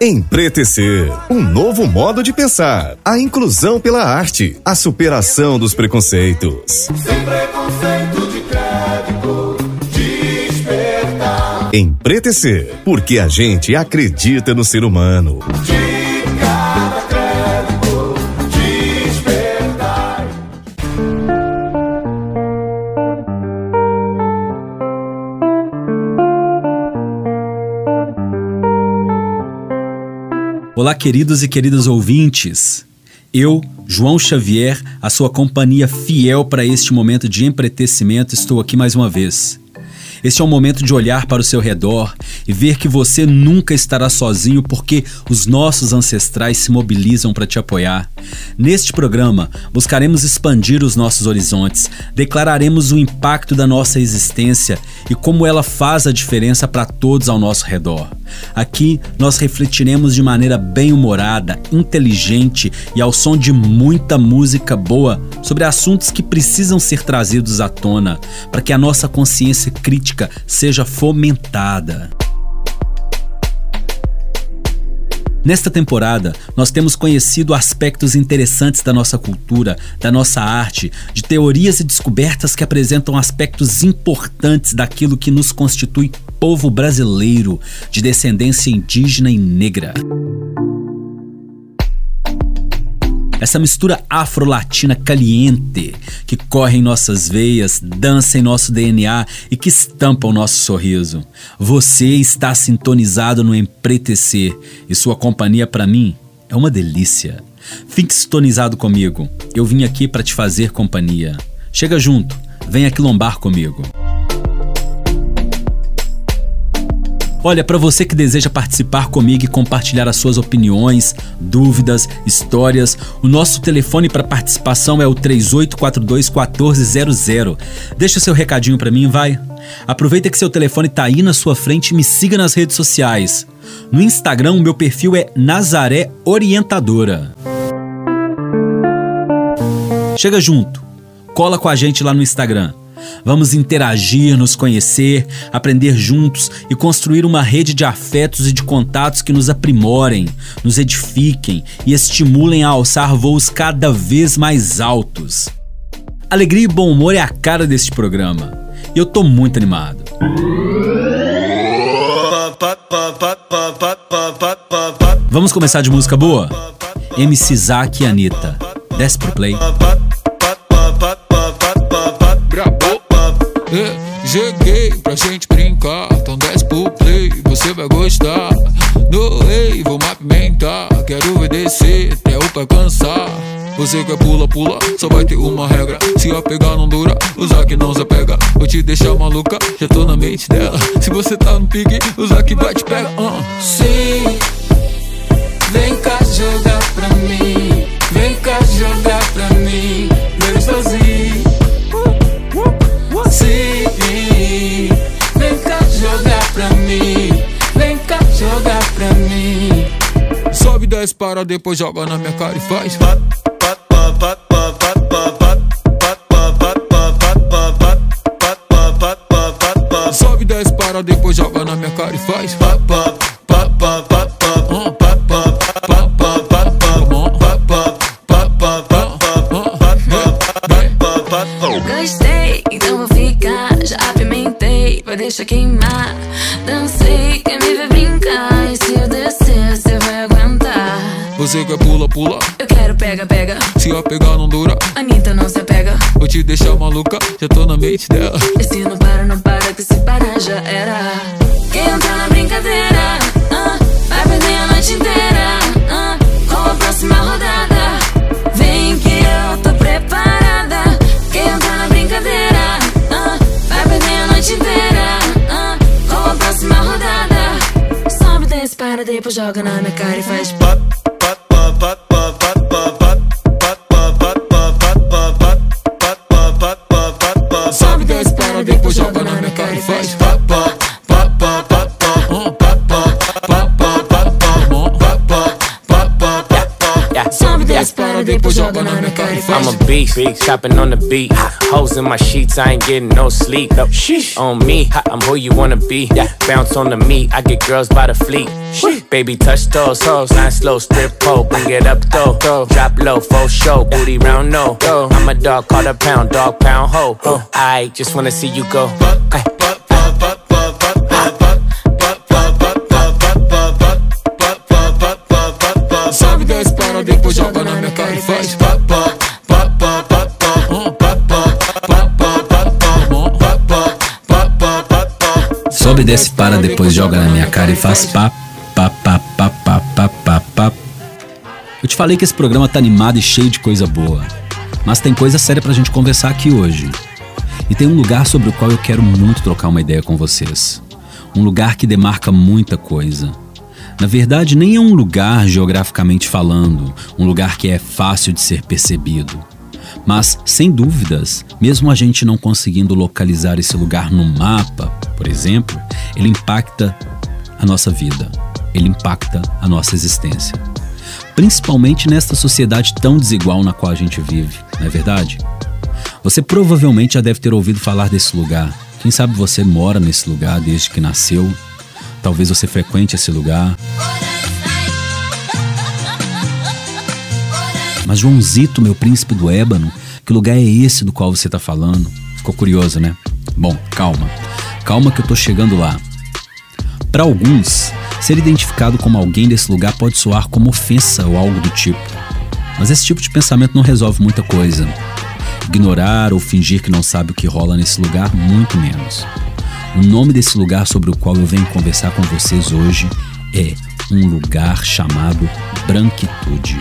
Empretecer, um novo modo de pensar, a inclusão pela arte, a superação dos preconceitos. Sem preconceito de crédito, despertar. Empretecer, porque a gente acredita no ser humano. Olá, queridos e queridas ouvintes. Eu, João Xavier, a sua companhia fiel para este momento de empretecimento, estou aqui mais uma vez. Este é o momento de olhar para o seu redor e ver que você nunca estará sozinho porque os nossos ancestrais se mobilizam para te apoiar. Neste programa, buscaremos expandir os nossos horizontes, declararemos o impacto da nossa existência e como ela faz a diferença para todos ao nosso redor. Aqui nós refletiremos de maneira bem-humorada, inteligente e ao som de muita música boa sobre assuntos que precisam ser trazidos à tona para que a nossa consciência crítica seja fomentada. Nesta temporada, nós temos conhecido aspectos interessantes da nossa cultura, da nossa arte, de teorias e descobertas que apresentam aspectos importantes daquilo que nos constitui povo brasileiro, de descendência indígena e negra. Essa mistura afro-latina caliente que corre em nossas veias, dança em nosso DNA e que estampa o nosso sorriso. Você está sintonizado no Empretecer e sua companhia para mim é uma delícia. Fique sintonizado comigo. Eu vim aqui para te fazer companhia. Chega junto, venha quilombar comigo. Olha, para você que deseja participar comigo e compartilhar as suas opiniões, dúvidas, histórias, o nosso telefone para participação é o 3842 1400. Deixa seu recadinho para mim, vai. Aproveita que seu telefone tá aí na sua frente e me siga nas redes sociais. No Instagram, o meu perfil é Nazaré Orientadora. Chega junto, cola com a gente lá no Instagram. Vamos interagir, nos conhecer, aprender juntos e construir uma rede de afetos e de contatos que nos aprimorem, nos edifiquem e estimulem a alçar voos cada vez mais altos. Alegria e bom humor é a cara deste programa. E eu tô muito animado. Vamos começar de música boa? MC Zack e Anitta. Desce pro play. Cheguei pra gente brincar, então desce pro play, você vai gostar. No rei, vou apimentar, quero obedecer até o pai cansar. Você quer pula, pula, só vai ter uma regra. Se a pegar não dura, usar que não se pega. Vou te deixar maluca, já tô na mente dela. Se você tá no pique, usar que vai te pega. Uh. Sim, vem cá jogar pra mim. Vem cá jogar pra mim. Vem sozinho. Vem cá jogar pra mim. Vem cá jogar pra mim. Sobe 10 para, depois joga na minha cara e faz. Sobe 10 para, depois joga na minha cara e faz. Gostei, deixar queimar. Dancei, quer me ver brincar. E se eu descer, você vai aguentar. Você quer pula, pula. Eu quero pega, pega. Se a pegar não dura, Anitta não se apega. vou te deixar maluca, já tô na mente dela. E se não para, não para, que se parar já era. Quem entra na brincadeira, joga na minha cara e faz. Sobe I'm a beast, chopping on the beat. Hoes in my sheets, I ain't getting no sleep. No, on me, I'm who you wanna be. Yeah. Bounce on the meat, I get girls by the fleet. Sheesh. Baby, touch those hoes, line slow, strip pole, bring it up though. Drop low, full show, booty round no. I'm a dog, call a pound, dog pound ho. I just wanna see you go. Ay. Sobe, desce, para, depois joga na minha cara e faz pá, pá, pá, pá, pá, pá, pá, pá. Eu te falei que esse programa tá animado e cheio de coisa boa. Mas tem coisa séria pra gente conversar aqui hoje. E tem um lugar sobre o qual eu quero muito trocar uma ideia com vocês. Um lugar que demarca muita coisa. Na verdade, nem é um lugar geograficamente falando, um lugar que é fácil de ser percebido. Mas, sem dúvidas, mesmo a gente não conseguindo localizar esse lugar no mapa, por exemplo, ele impacta a nossa vida, ele impacta a nossa existência. Principalmente nesta sociedade tão desigual na qual a gente vive, não é verdade? Você provavelmente já deve ter ouvido falar desse lugar. Quem sabe você mora nesse lugar desde que nasceu. Talvez você frequente esse lugar. Mas Joãozito, meu príncipe do ébano, que lugar é esse do qual você está falando? Ficou curioso, né? Bom, calma. Calma que eu tô chegando lá. Para alguns, ser identificado como alguém desse lugar pode soar como ofensa ou algo do tipo. Mas esse tipo de pensamento não resolve muita coisa. Ignorar ou fingir que não sabe o que rola nesse lugar, muito menos. O nome desse lugar sobre o qual eu venho conversar com vocês hoje é um lugar chamado Branquitude.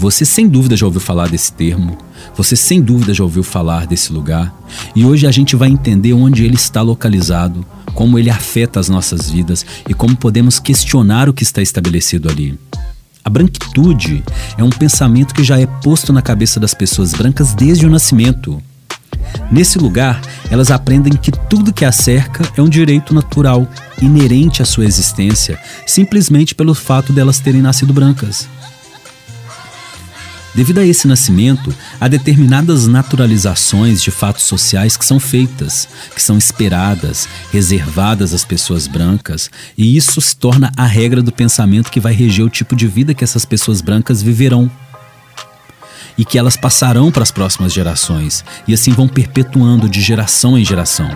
Você sem dúvida já ouviu falar desse termo, você sem dúvida já ouviu falar desse lugar, e hoje a gente vai entender onde ele está localizado, como ele afeta as nossas vidas e como podemos questionar o que está estabelecido ali. A branquitude é um pensamento que já é posto na cabeça das pessoas brancas desde o nascimento. Nesse lugar, elas aprendem que tudo que a cerca é um direito natural, inerente à sua existência, simplesmente pelo fato delas terem nascido brancas. Devido a esse nascimento, há determinadas naturalizações de fatos sociais que são feitas, que são esperadas, reservadas às pessoas brancas, e isso se torna a regra do pensamento que vai reger o tipo de vida que essas pessoas brancas viverão. E que elas passarão para as próximas gerações, e assim vão perpetuando de geração em geração.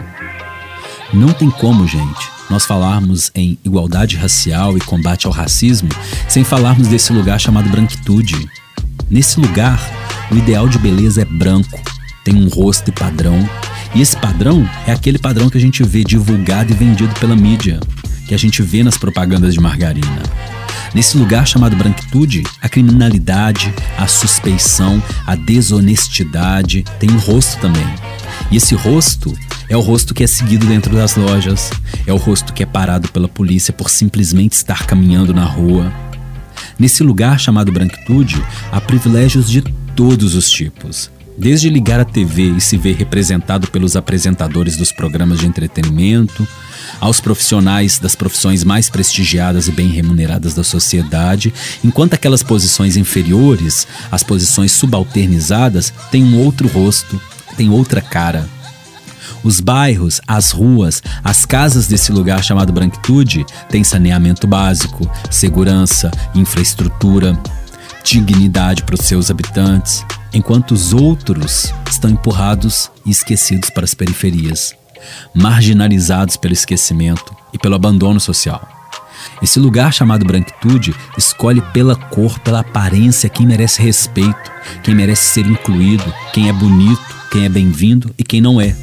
Não tem como, gente, nós falarmos em igualdade racial e combate ao racismo sem falarmos desse lugar chamado branquitude. Nesse lugar, o ideal de beleza é branco, tem um rosto e padrão, e esse padrão é aquele padrão que a gente vê divulgado e vendido pela mídia, que a gente vê nas propagandas de margarina. Nesse lugar chamado branquitude, a criminalidade, a suspeição, a desonestidade tem um rosto também. E esse rosto é o rosto que é seguido dentro das lojas, é o rosto que é parado pela polícia por simplesmente estar caminhando na rua. Nesse lugar chamado branquitude, há privilégios de todos os tipos. Desde ligar a TV e se ver representado pelos apresentadores dos programas de entretenimento, aos profissionais das profissões mais prestigiadas e bem remuneradas da sociedade, enquanto aquelas posições inferiores, as posições subalternizadas, têm um outro rosto, têm outra cara. Os bairros, as ruas, as casas desse lugar chamado Branquitude têm saneamento básico, segurança, infraestrutura, dignidade para os seus habitantes, enquanto os outros estão empurrados e esquecidos para as periferias, marginalizados pelo esquecimento e pelo abandono social. Esse lugar chamado branquitude escolhe pela cor, pela aparência quem merece respeito, quem merece ser incluído, quem é bonito, quem é bem-vindo e quem não é.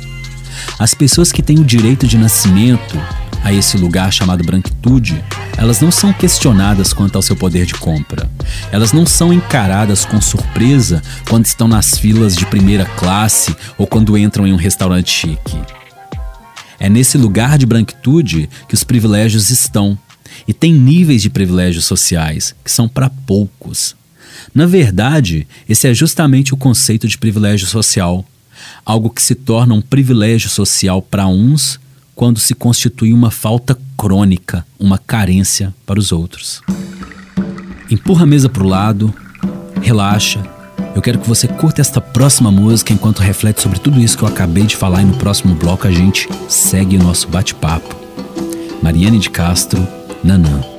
As pessoas que têm o direito de nascimento a esse lugar chamado branquitude, elas não são questionadas quanto ao seu poder de compra. Elas não são encaradas com surpresa quando estão nas filas de primeira classe ou quando entram em um restaurante chique. É nesse lugar de branquitude que os privilégios estão. E tem níveis de privilégios sociais que são para poucos. Na verdade, esse é justamente o conceito de privilégio social. Algo que se torna um privilégio social para uns quando se constitui uma falta crônica, uma carência para os outros. empurra a mesa pro lado, relaxa. Eu quero que você curta esta próxima música enquanto reflete sobre tudo isso que eu acabei de falar e no próximo bloco a gente segue o nosso bate-papo. Mariane de Castro, Nanã.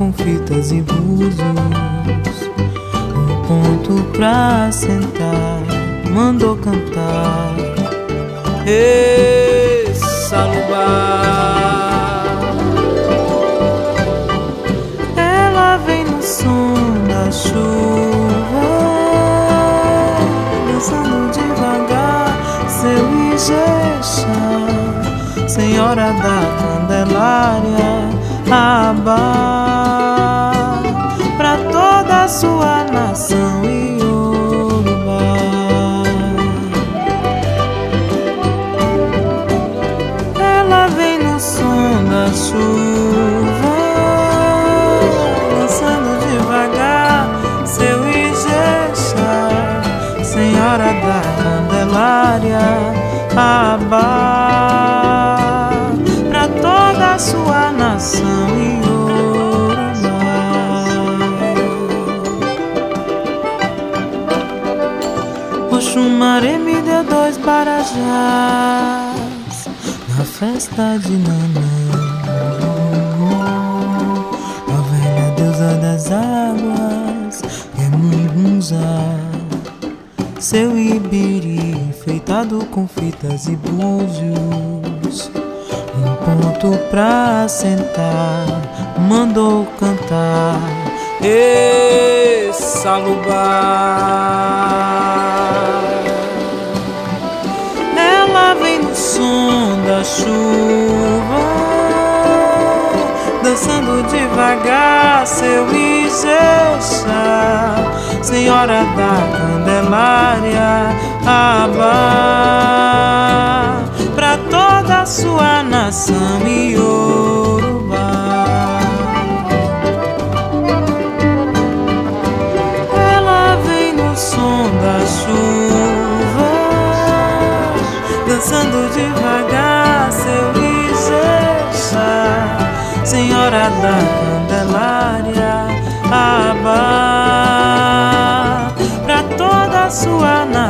Com fitas e búzios. Um ponto pra sentar Mandou cantar. Ê, Salubá Ela vem no som da chuva, dançando devagar seu Ijexá, Senhora da Candelária, Abá, sua nação festa de Nanã. A velha deusa das águas é Mungunzá. Seu ibiri enfeitado com fitas e búzios. Um ponto pra sentar, mandou cantar. Ê, Salubá. Ela vem no som da chuva, dançando devagar seu Ijexá, Senhora da Candelária, Abá, pra toda a sua nação Iorubá.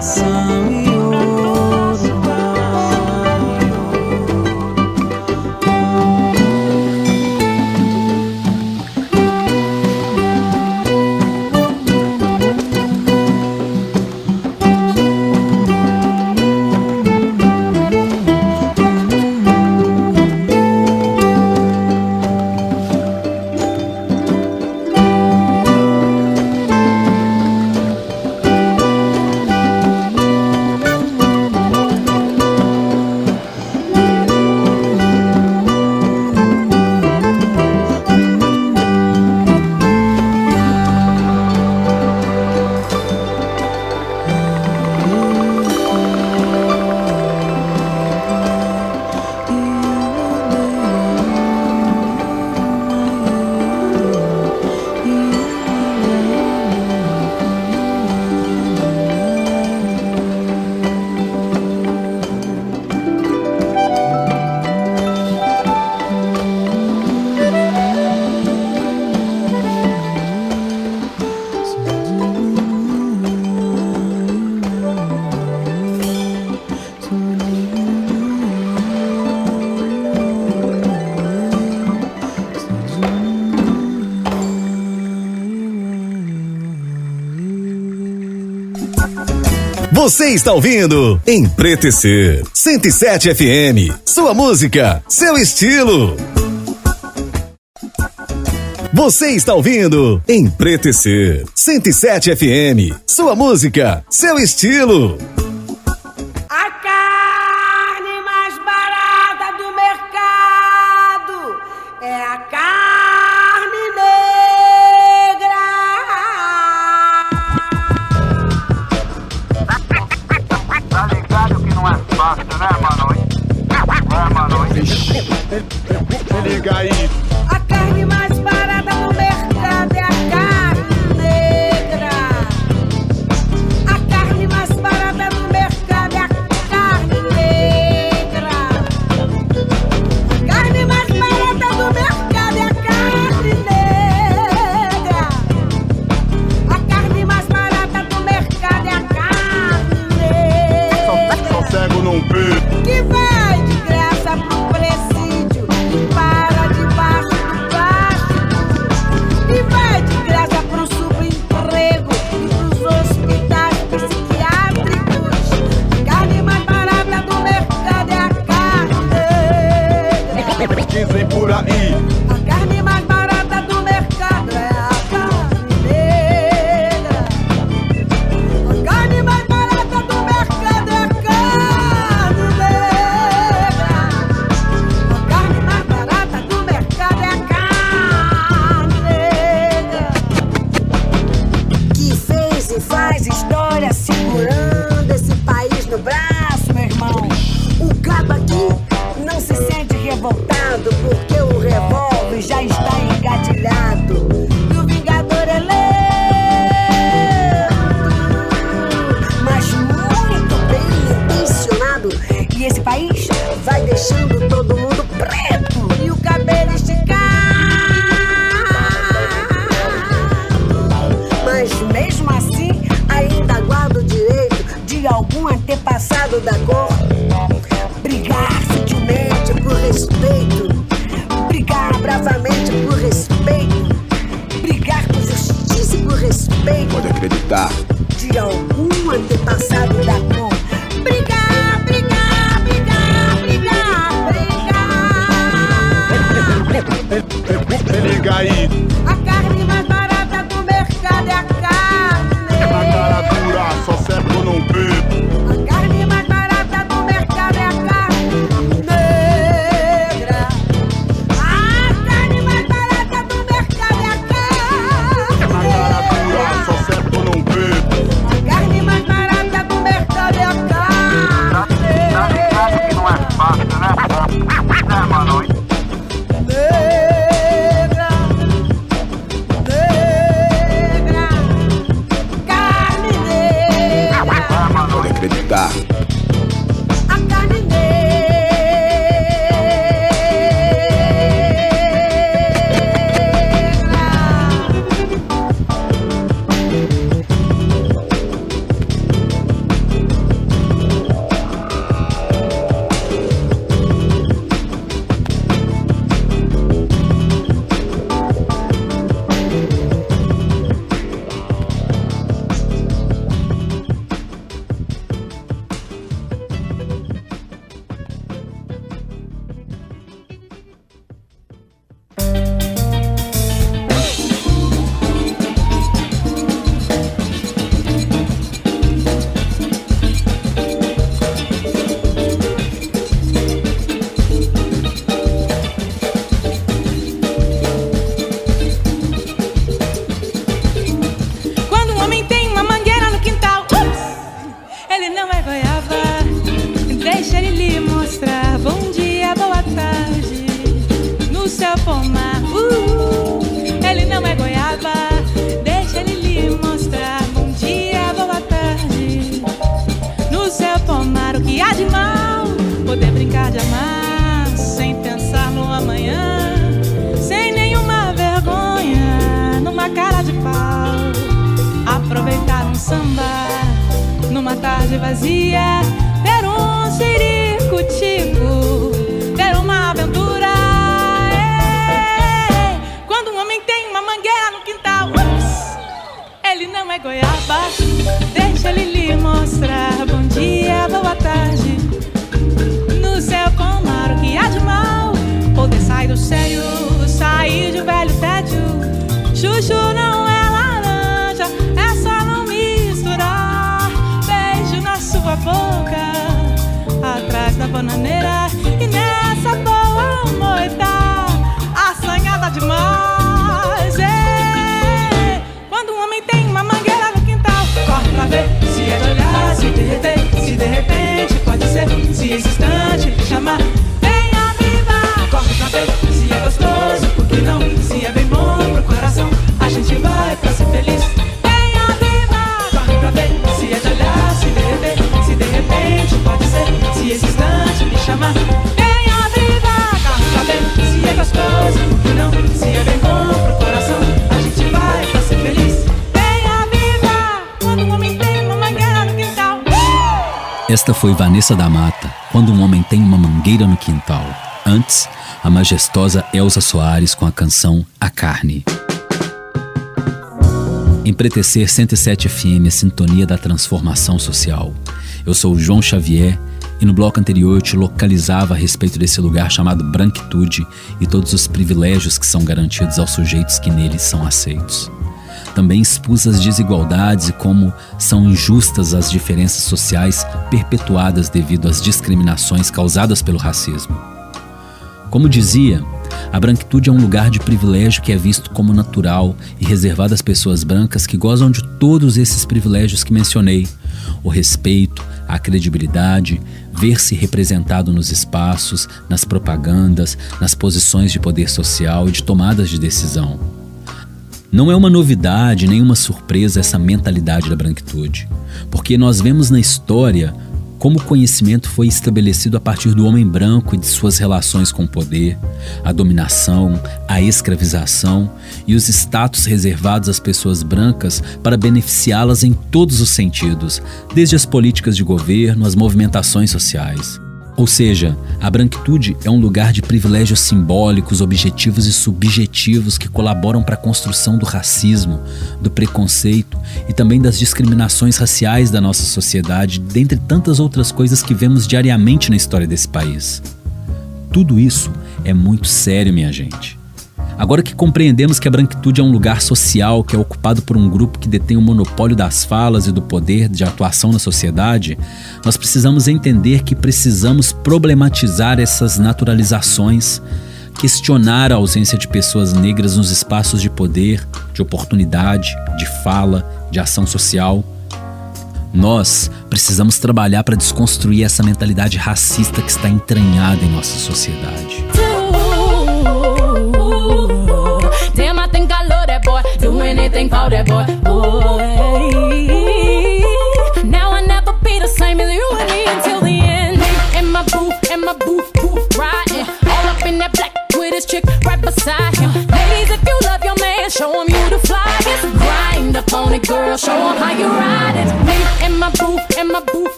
Sua Você está ouvindo Empretecer 107 FM. Sua música, seu estilo. Você está ouvindo Empretecer 107 FM. Sua música, seu estilo. numa tarde vazia. era um ciricutico, era uma aventura. É. Quando um homem tem uma mangueira no quintal, ele não é goiaba. Deixa ele lhe mostrar. Bom dia, boa tarde. No céu como Esta foi Vanessa da Mata, quando um homem tem uma mangueira no quintal. Antes, a majestosa Elza Soares com a canção A Carne. Empretecer 107 FM, a sintonia da transformação social. Eu sou João Xavier e no bloco anterior eu te localizava a respeito desse lugar chamado branquitude e todos os privilégios que são garantidos aos sujeitos que neles são aceitos. Também expus as desigualdades e como são injustas as diferenças sociais perpetuadas devido às discriminações causadas pelo racismo. Como dizia, a branquitude é um lugar de privilégio que é visto como natural e reservado às pessoas brancas que gozam de todos esses privilégios que mencionei: o respeito, a credibilidade, ver-se representado nos espaços, nas propagandas, nas posições de poder social e de tomadas de decisão. Não é uma novidade nem uma surpresa essa mentalidade da branquitude, porque nós vemos na história como o conhecimento foi estabelecido a partir do homem branco e de suas relações com o poder, a dominação, a escravização e os status reservados às pessoas brancas para beneficiá-las em todos os sentidos, desde as políticas de governo às movimentações sociais. Ou seja, a branquitude é um lugar de privilégios simbólicos, objetivos e subjetivos que colaboram para a construção do racismo, do preconceito e também das discriminações raciais da nossa sociedade, dentre tantas outras coisas que vemos diariamente na história desse país. Tudo isso é muito sério, minha gente. Agora que compreendemos que a branquitude é um lugar social que é ocupado por um grupo que detém o monopólio das falas e do poder de atuação na sociedade, nós precisamos entender que precisamos problematizar essas naturalizações, questionar a ausência de pessoas negras nos espaços de poder, de oportunidade, de fala, de ação social. Nós precisamos trabalhar para desconstruir essa mentalidade racista que está entranhada em nossa sociedade. Anything for that boy. Boy.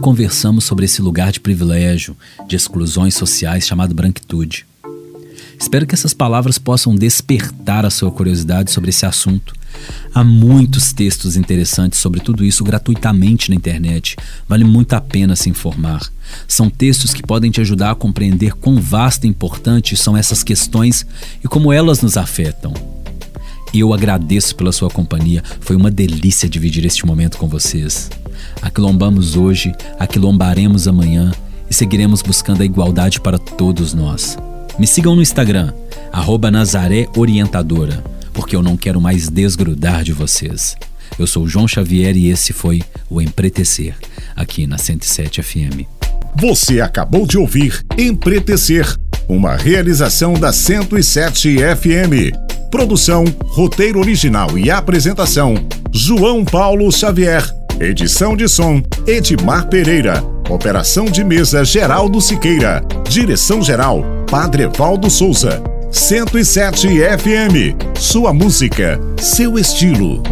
Conversamos sobre esse lugar de privilégio, de exclusões sociais chamado branquitude. Espero que essas palavras possam despertar a sua curiosidade sobre esse assunto. Há muitos textos interessantes sobre tudo isso gratuitamente na internet. Vale muito a pena se informar. São textos que podem te ajudar a compreender quão vasta e importante são essas questões e como elas nos afetam. Eu agradeço pela sua companhia. Foi uma delícia dividir este momento com vocês. Aquilombamos hoje, aquilombaremos amanhã e seguiremos buscando a igualdade para todos nós. Me sigam no Instagram, arroba Nazaré Orientadora, porque eu não quero mais desgrudar de vocês. Eu sou João Xavier e esse foi o Empretecer, aqui na 107 FM. Você acabou de ouvir Empretecer, uma realização da 107 FM. Produção, roteiro original e apresentação: João Paulo Xavier. Edição de som: Edmar Pereira. Operação de mesa Geraldo Siqueira. Direção geral: Padre Evaldo Souza. 107 FM. Sua música, seu estilo.